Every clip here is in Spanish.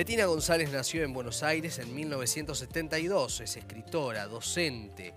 Betina González nació en Buenos Aires en 1972. Es escritora, docente,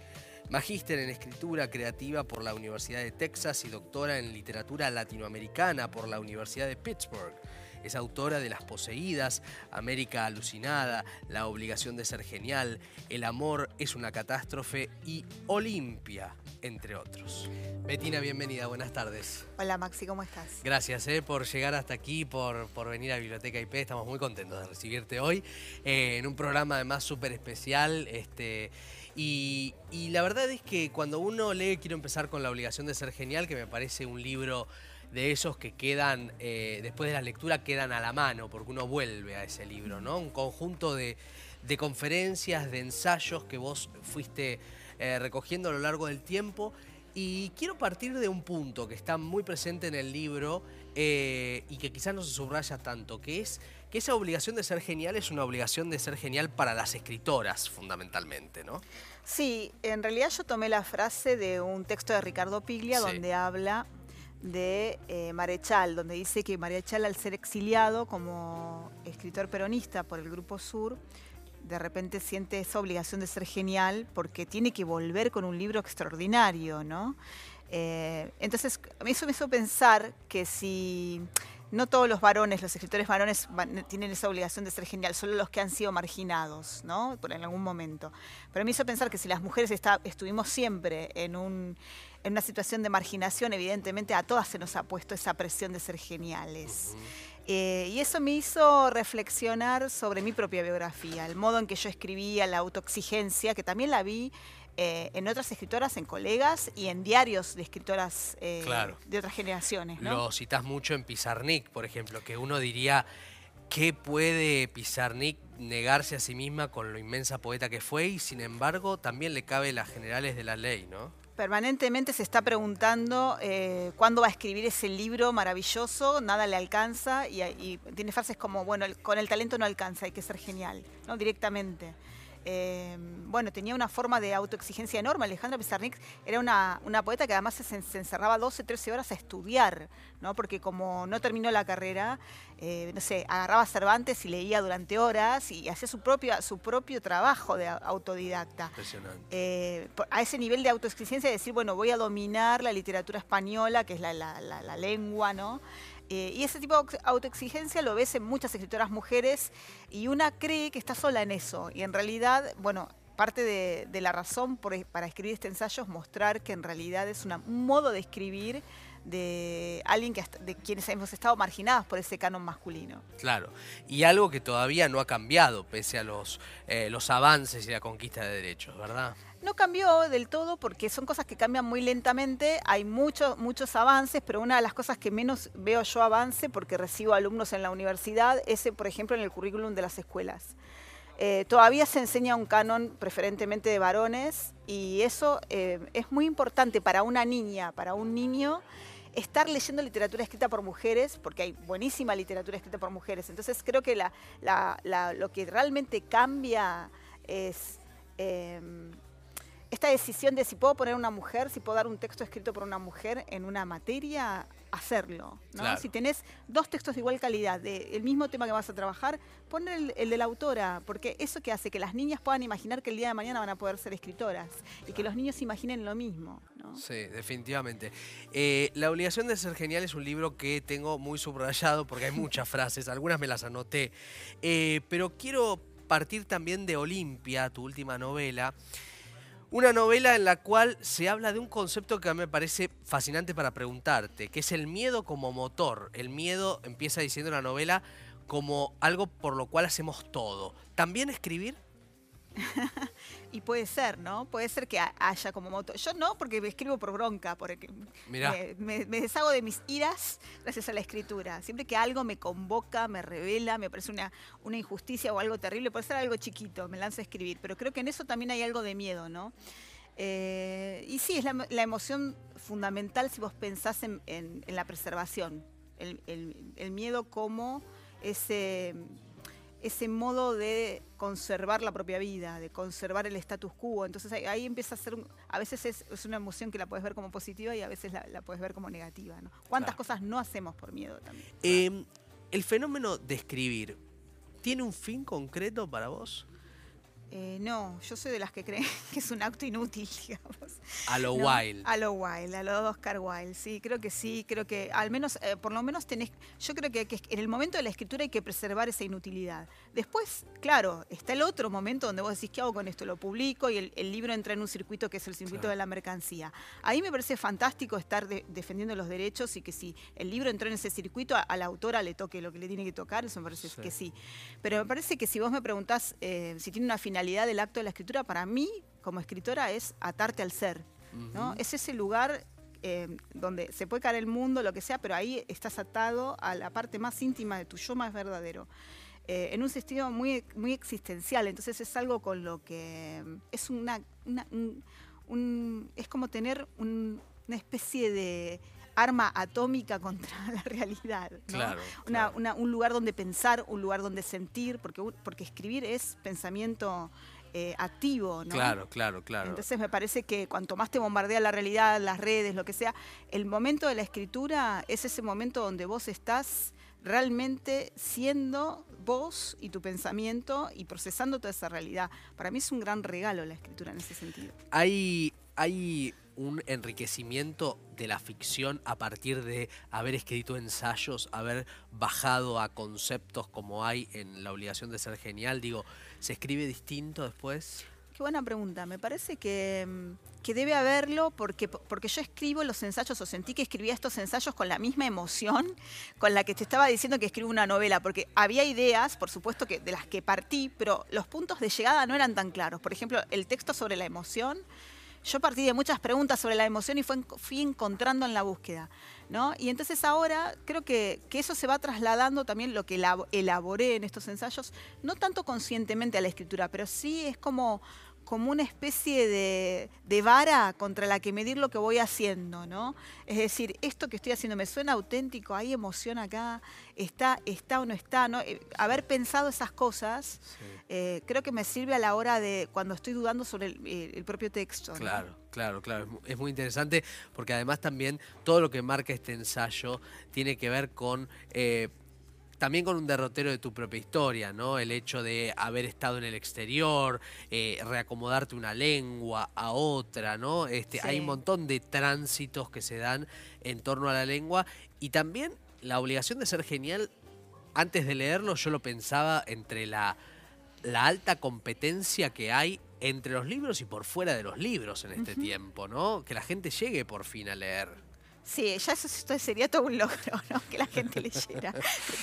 magíster en escritura creativa por la Universidad de Texas y doctora en literatura latinoamericana por la Universidad de Pittsburgh. Es autora de Las Poseídas, América Alucinada, La Obligación de Ser Genial, El Amor es una Catástrofe y Olimpia, entre otros. Betina, bienvenida, buenas tardes. Hola Maxi, ¿cómo estás? Gracias eh, por llegar hasta aquí, por, por venir a Biblioteca IP. Estamos muy contentos de recibirte hoy eh, en un programa además súper especial. Este, y, y la verdad es que cuando uno lee, quiero empezar con La Obligación de Ser Genial, que me parece un libro de esos que quedan, eh, después de la lectura, quedan a la mano, porque uno vuelve a ese libro, ¿no? Un conjunto de, de conferencias, de ensayos que vos fuiste eh, recogiendo a lo largo del tiempo. Y quiero partir de un punto que está muy presente en el libro eh, y que quizás no se subraya tanto, que es que esa obligación de ser genial es una obligación de ser genial para las escritoras, fundamentalmente, ¿no? Sí, en realidad yo tomé la frase de un texto de Ricardo Piglia Sí. donde habla de eh, Marechal, donde dice que Marechal al ser exiliado como escritor peronista por el Grupo Sur, de repente siente esa obligación de ser genial porque tiene que volver con un libro extraordinario, ¿no? Eh, entonces, eso me hizo pensar que si no todos los varones, los escritores varones van- tienen esa obligación de ser genial, solo los que han sido marginados, ¿no? Por en algún momento. Pero me hizo pensar que si las mujeres está- estuvimos siempre en, un, en una situación de marginación, evidentemente a todas se nos ha puesto esa presión de ser geniales. Eh, y eso me hizo reflexionar sobre mi propia biografía, el modo en que yo escribía, la autoexigencia, que también la vi eh, en otras escritoras, en colegas y en diarios de escritoras eh, Claro. de otras generaciones. ¿no? Lo citas mucho en Pizarnik, por ejemplo, que uno diría, ¿qué puede Pizarnik negarse a sí misma con lo inmensa poeta que fue? Y sin embargo, también le cabe las generales de la ley, ¿no? Permanentemente se está preguntando eh, cuándo va a escribir ese libro maravilloso, nada le alcanza y, y tiene frases como, bueno, el- con el talento no alcanza, hay que ser genial, ¿no? Directamente. Eh, bueno, tenía una forma de autoexigencia enorme. Alejandra Pizarnik era una, una poeta que además se, se encerraba 12, 13 horas a estudiar, ¿no? Porque como no terminó la carrera, eh, no sé, agarraba Cervantes y leía durante horas y hacía su propio, su propio trabajo de autodidacta Impresionante. eh, a ese nivel de autoexigencia de decir, bueno, voy a dominar la literatura española, que es la, la- la- la lengua, ¿no? Eh, y ese tipo de auto- autoexigencia lo ves en muchas escritoras mujeres y una cree que está sola en eso. Y en realidad, bueno, parte de, la razón por- para escribir este ensayo es mostrar que en realidad es un modo de escribir de alguien que de quienes hemos estado marginadas por ese canon masculino. Claro. Y algo que todavía no ha cambiado, pese a los, eh, los avances y la conquista de derechos, ¿verdad? No cambió del todo porque son cosas que cambian muy lentamente, hay muchos muchos avances, pero una de las cosas que menos veo yo avance, porque recibo alumnos en la universidad, es, por ejemplo, en el currículum de las escuelas. Eh, todavía se enseña un canon preferentemente de varones y eso eh, es muy importante para una niña, para un niño, estar leyendo literatura escrita por mujeres, porque hay buenísima literatura escrita por mujeres. Entonces creo que lo que realmente cambia es... em, esta decisión de si puedo poner una mujer, si puedo dar un texto escrito por una mujer en una materia, hacerlo. ¿no? Claro. Si tenés dos textos de igual calidad, del mismo tema que vas a trabajar, pon el, el de la autora, porque eso que hace que las niñas puedan imaginar que el día de mañana van a poder ser escritoras y que los niños imaginen lo mismo. ¿no? Sí, definitivamente. Eh, la obligación de ser genial es un libro que tengo muy subrayado porque hay muchas frases, algunas me las anoté, Eh, pero quiero partir también de Olimpia, tu última novela. Una novela en la cual se habla de un concepto que a mí me parece fascinante para preguntarte, que es el miedo como motor. El miedo, empieza diciendo la novela, como algo por lo cual hacemos todo. ¿También escribir? Y puede ser, ¿no? Puede ser que ha- haya como moto. Yo no, porque me escribo por bronca, porque Mirá. me, me- me deshago de mis iras gracias a la escritura. Siempre que algo me convoca, me revela, me parece una, una injusticia o algo terrible, puede ser algo chiquito, me lanzo a escribir. Pero creo que en eso también hay algo de miedo, ¿no? Eh, y sí, es la, la emoción fundamental si vos pensás en, en- en la preservación. El, el- el miedo como ese ese modo de conservar la propia vida, de conservar el status quo. Entonces ahí, ahí empieza a ser, un- a veces es, es una emoción que la puedes ver como positiva y a veces la, la puedes ver como negativa. ¿no? ¿Cuántas Claro. cosas no hacemos por miedo también? Eh, el fenómeno de escribir, ¿Tiene un fin concreto para vos? Eh, no, yo soy de las que creen que es un acto inútil, digamos. A lo ¿no? wild. A lo wild, a lo Oscar Wilde, sí, creo que sí, creo que al menos, eh, por lo menos tenés, yo creo que, que en el momento de la escritura hay que preservar esa inutilidad. Después, claro, está el otro momento donde vos decís, ¿qué hago con esto? Lo publico y el, el libro entra en un circuito que es el circuito Claro. de la mercancía. Ahí me parece fantástico estar de- defendiendo los derechos y que si el libro entró en ese circuito, a, a la autora le toque lo que le tiene que tocar, eso me parece Sí. que sí. Pero me parece que si vos me preguntás eh, si tiene una finalidad del acto de la escritura, para mí, como escritora, es atarte al ser. ¿no? Ujú. Es ese lugar eh, donde se puede caer el mundo, lo que sea, pero ahí estás atado a la parte más íntima de tu yo más verdadero. Eh, en un sentido muy, muy existencial, entonces es algo con lo que mm, es una, una- un- un- es como tener un- una especie de arma atómica contra la realidad. ¿no? Claro. Una- claro. una- un lugar donde pensar, un lugar donde sentir, porque, porque escribir es pensamiento eh, activo, ¿no? Claro, claro, claro. Entonces me parece que cuanto más te bombardea la realidad, las redes, lo que sea, el momento de la escritura es ese momento donde vos estás realmente siendo vos y tu pensamiento y procesando toda esa realidad. Para mí es un gran regalo la escritura en ese sentido. hay, hay un enriquecimiento de la ficción a partir de haber escrito ensayos, haber bajado a conceptos como hay en La obligación de ser genial. Digo, ¿se escribe distinto después? Qué buena pregunta. Me parece que, mm, que debe haberlo porque, porque yo escribo los ensayos o sentí que escribía estos ensayos con la misma emoción con la que te estaba diciendo que escribo una novela, porque había ideas, por supuesto, que de las que partí, pero los puntos de llegada no eran tan claros. Por ejemplo, el texto sobre la emoción. Yo partí de muchas preguntas sobre la emoción y fui encontrando en la búsqueda. ¿no? Y entonces ahora creo que, que eso se va trasladando también lo que elabo- elaboré en estos ensayos, no tanto conscientemente a la escritura, pero sí es como, como una especie de, de vara contra la que medir lo que voy haciendo, ¿no? Es decir, esto que estoy haciendo me suena auténtico, hay emoción acá, está, está o no está, ¿no? Eh, haber pensado esas cosas eh, creo que me sirve a la hora de cuando estoy dudando sobre el, eh, el propio texto. ¿no? Claro, claro, claro. Es mu- Es muy interesante porque además también todo lo que marca este ensayo tiene que ver con... eh, también con un derrotero de tu propia historia, ¿no? El hecho de haber estado en el exterior, eh, reacomodarte una lengua a otra, ¿no? Este, Hay un montón de tránsitos que se dan en torno a la lengua y también la obligación de ser genial. Antes de leerlo yo lo pensaba entre la, la alta competencia que hay entre los libros y por fuera de los libros en este tiempo, ¿no? Que la gente llegue por fin a leer. Sí, ya eso esto sería todo un logro, ¿no? Que la gente leyera.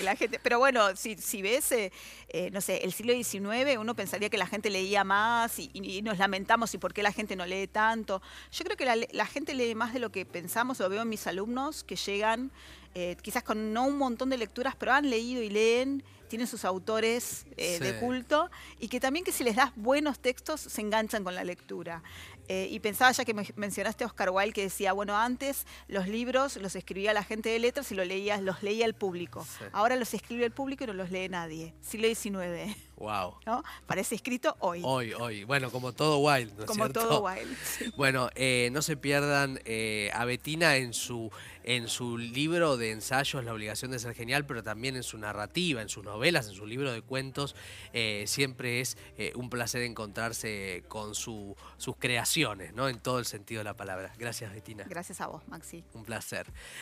La gente, pero bueno, si, si ves, eh, eh, no sé, el siglo XIX, uno pensaría que la gente leía más y, y nos lamentamos y por qué la gente no lee tanto. Yo creo que la, la gente lee más de lo que pensamos, lo veo en mis alumnos que llegan eh, quizás con no un montón de lecturas, pero han leído y leen, tienen sus autores eh, de culto y que también que si les das buenos textos se enganchan con la lectura. Eh, y pensaba ya que me- mencionaste a Oscar Wilde que decía, bueno, antes los libros los escribía la gente de letras y los leía, los leía el público. Sí. Ahora los escribe el público y no los lee nadie. Siglo XIX, Wow. ¿no? Parece escrito hoy, Hoy, hoy. Bueno, como todo Wild, ¿no como cierto? todo Wilde. sí. Bueno, eh, no se pierdan eh, a Betina en su, en su libro de ensayos La obligación de ser genial, pero también en su narrativa, en sus novelas, en su libro de cuentos. Eh, siempre es un placer encontrarse con su- sus creaciones, ¿no? En todo el sentido de la palabra. Gracias, Betina. Gracias a vos, Maxi. Un placer.